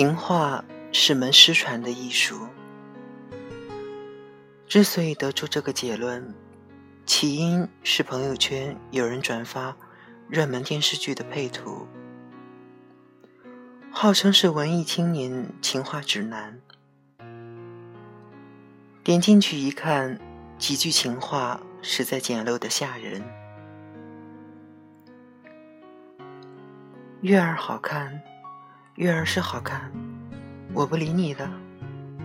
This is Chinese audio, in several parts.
情话是门失传的艺术。之所以得出这个结论，起因是朋友圈有人转发热门电视剧的配图，号称是文艺青年情话指南。点进去一看，几句情话实在简陋的吓人。月儿好看，月儿是好看，我不理你的，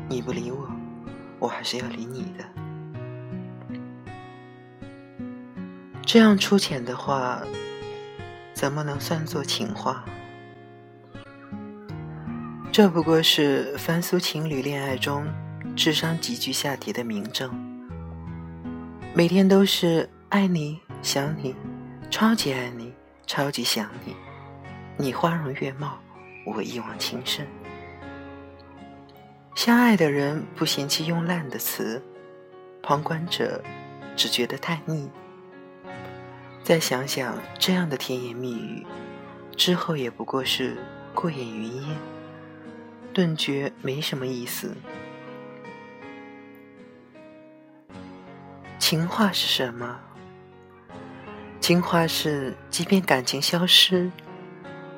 你不理我，我还是要理你的。这样粗浅的话，怎么能算作情话？这不过是凡俗情侣恋爱中智商急剧下跌的明证。每天都是爱你、想你，超级爱你，超级想你，你花容月貌，我一往情深。相爱的人不嫌弃用烂的词，旁观者只觉得太腻。再想想这样的甜言蜜语，之后也不过是过眼云烟，顿觉没什么意思。情话是什么？情话是，即便感情消失，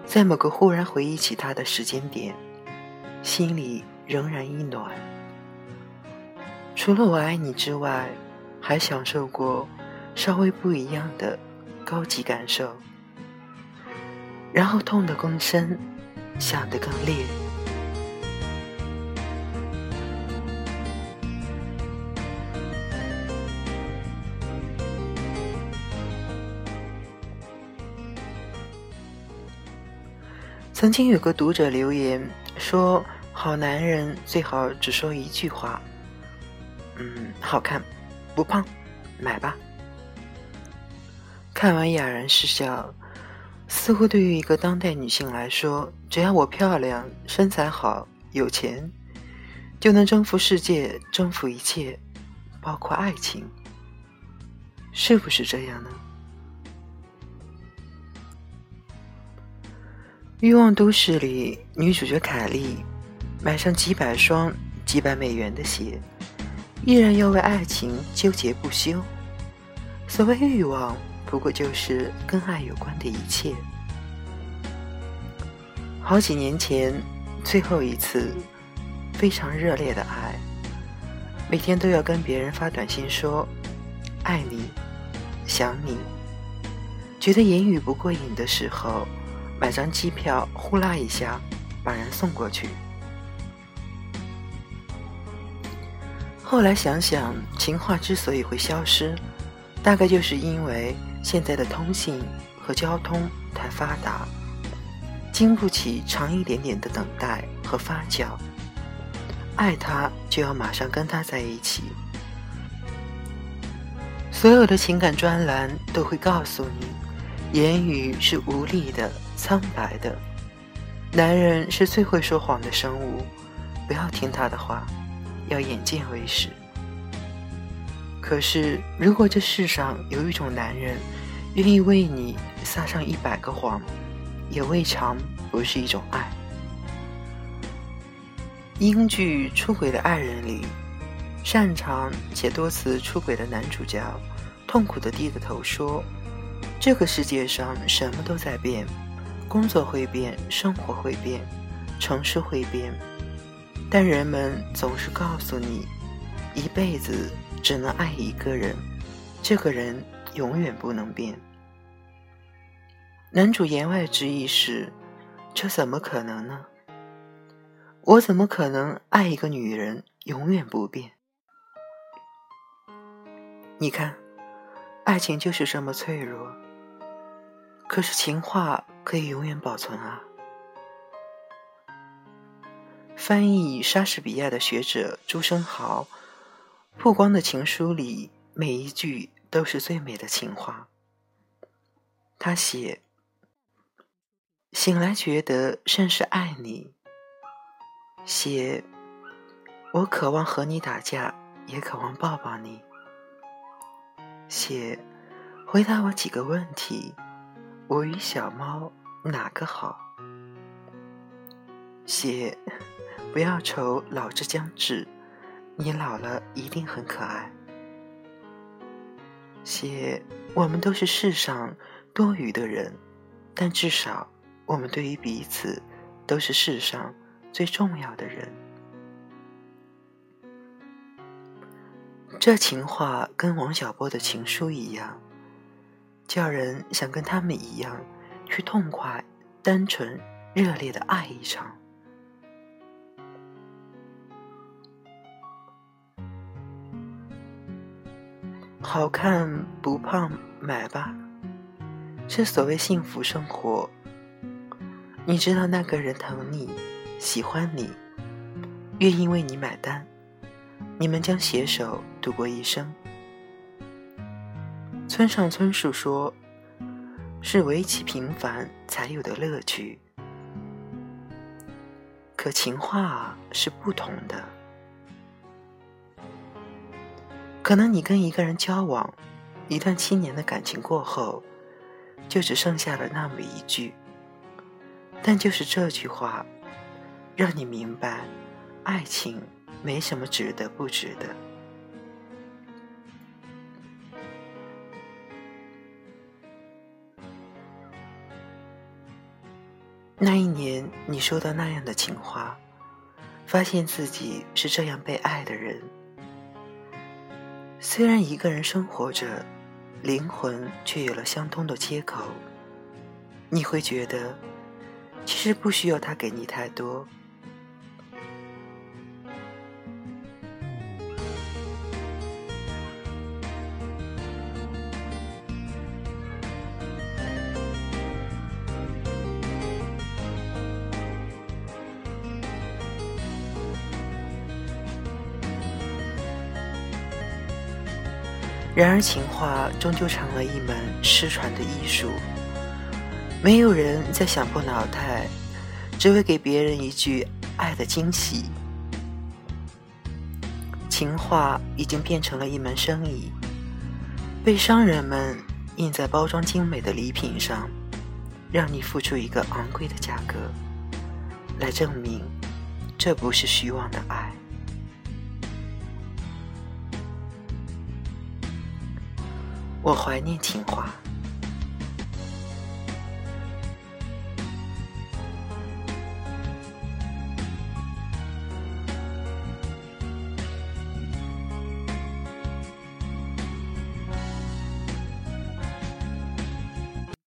在某个忽然回忆起他的时间点，心里仍然一暖。除了我爱你之外，还享受过稍微不一样的。高级感受，然后痛得更深，想得更烈。曾经有个读者留言说：“好男人最好只说一句话，嗯，好看，不胖，买吧。”看完哑然失笑，似乎对于一个当代女性来说，只要我漂亮、身材好、有钱，就能征服世界、征服一切，包括爱情，是不是这样呢？《欲望都市》里，女主角凯莉买上几百双几百美元的鞋，依然要为爱情纠结不休。所谓欲望。不过就是跟爱有关的一切。好几年前，最后一次非常热烈的爱，每天都要跟别人发短信说“爱你，想你”，觉得言语不过瘾的时候，买张机票呼啦一下把人送过去。后来想想，情话之所以会消失，大概就是因为。现在的通信和交通太发达，经不起长一点点的等待和发酵。爱他就要马上跟他在一起，所有的情感专栏都会告诉你，言语是无力的、苍白的，男人是最会说谎的生物，不要听他的话，要眼见为实。可是，如果这世上有一种男人，愿意为你撒上一百个谎，也未尝不是一种爱。英剧《出轨的爱人》里，擅长且多次出轨的男主角，痛苦的低着头说：“这个世界上什么都在变，工作会变，生活会变，城市会变，但人们总是告诉你，一辈子只能爱一个人，这个人永远不能变。”男主言外之意是：这怎么可能呢？我怎么可能爱一个女人永远不变？你看，爱情就是这么脆弱。可是情话可以永远保存啊！翻译莎士比亚的学者朱生豪曝光的情书里，每一句都是最美的情话。他写。醒来觉得甚是爱你。写，我渴望和你打架，也渴望抱抱你。写，回答我几个问题：我与小猫哪个好？写“不要愁老之将至，你老了一定很可爱”。写“我们都是世上多余的人，但至少我们对于彼此都是世上最重要的人”。这情话跟王小波的情书一样，叫人想跟他们一样去痛快、单纯。热烈的爱一场，好看不胖买吧，是所谓幸福生活。你知道那个人疼你，喜欢你，愿意为你买单，你们将携手度过一生。村上春树说：“是维其平凡才有的乐趣。”可情话是不同的，可能你跟一个人交往一段七年的感情过后，就只剩下了那么一句，但就是这句话，让你明白，爱情没什么值得不值得。那一年，你收到那样的情话，发现自己是这样被爱的人。虽然一个人生活着，灵魂却有了相通的接口。你会觉得，其实不需要他给你太多。然而，情话终究成了一门失传的艺术。没有人再想破脑袋，只为给别人一句爱的惊喜。情话已经变成了一门生意，被商人们印在包装精美的礼品上，让你付出一个昂贵的价格，来证明这不是虚妄的爱。我怀念情话。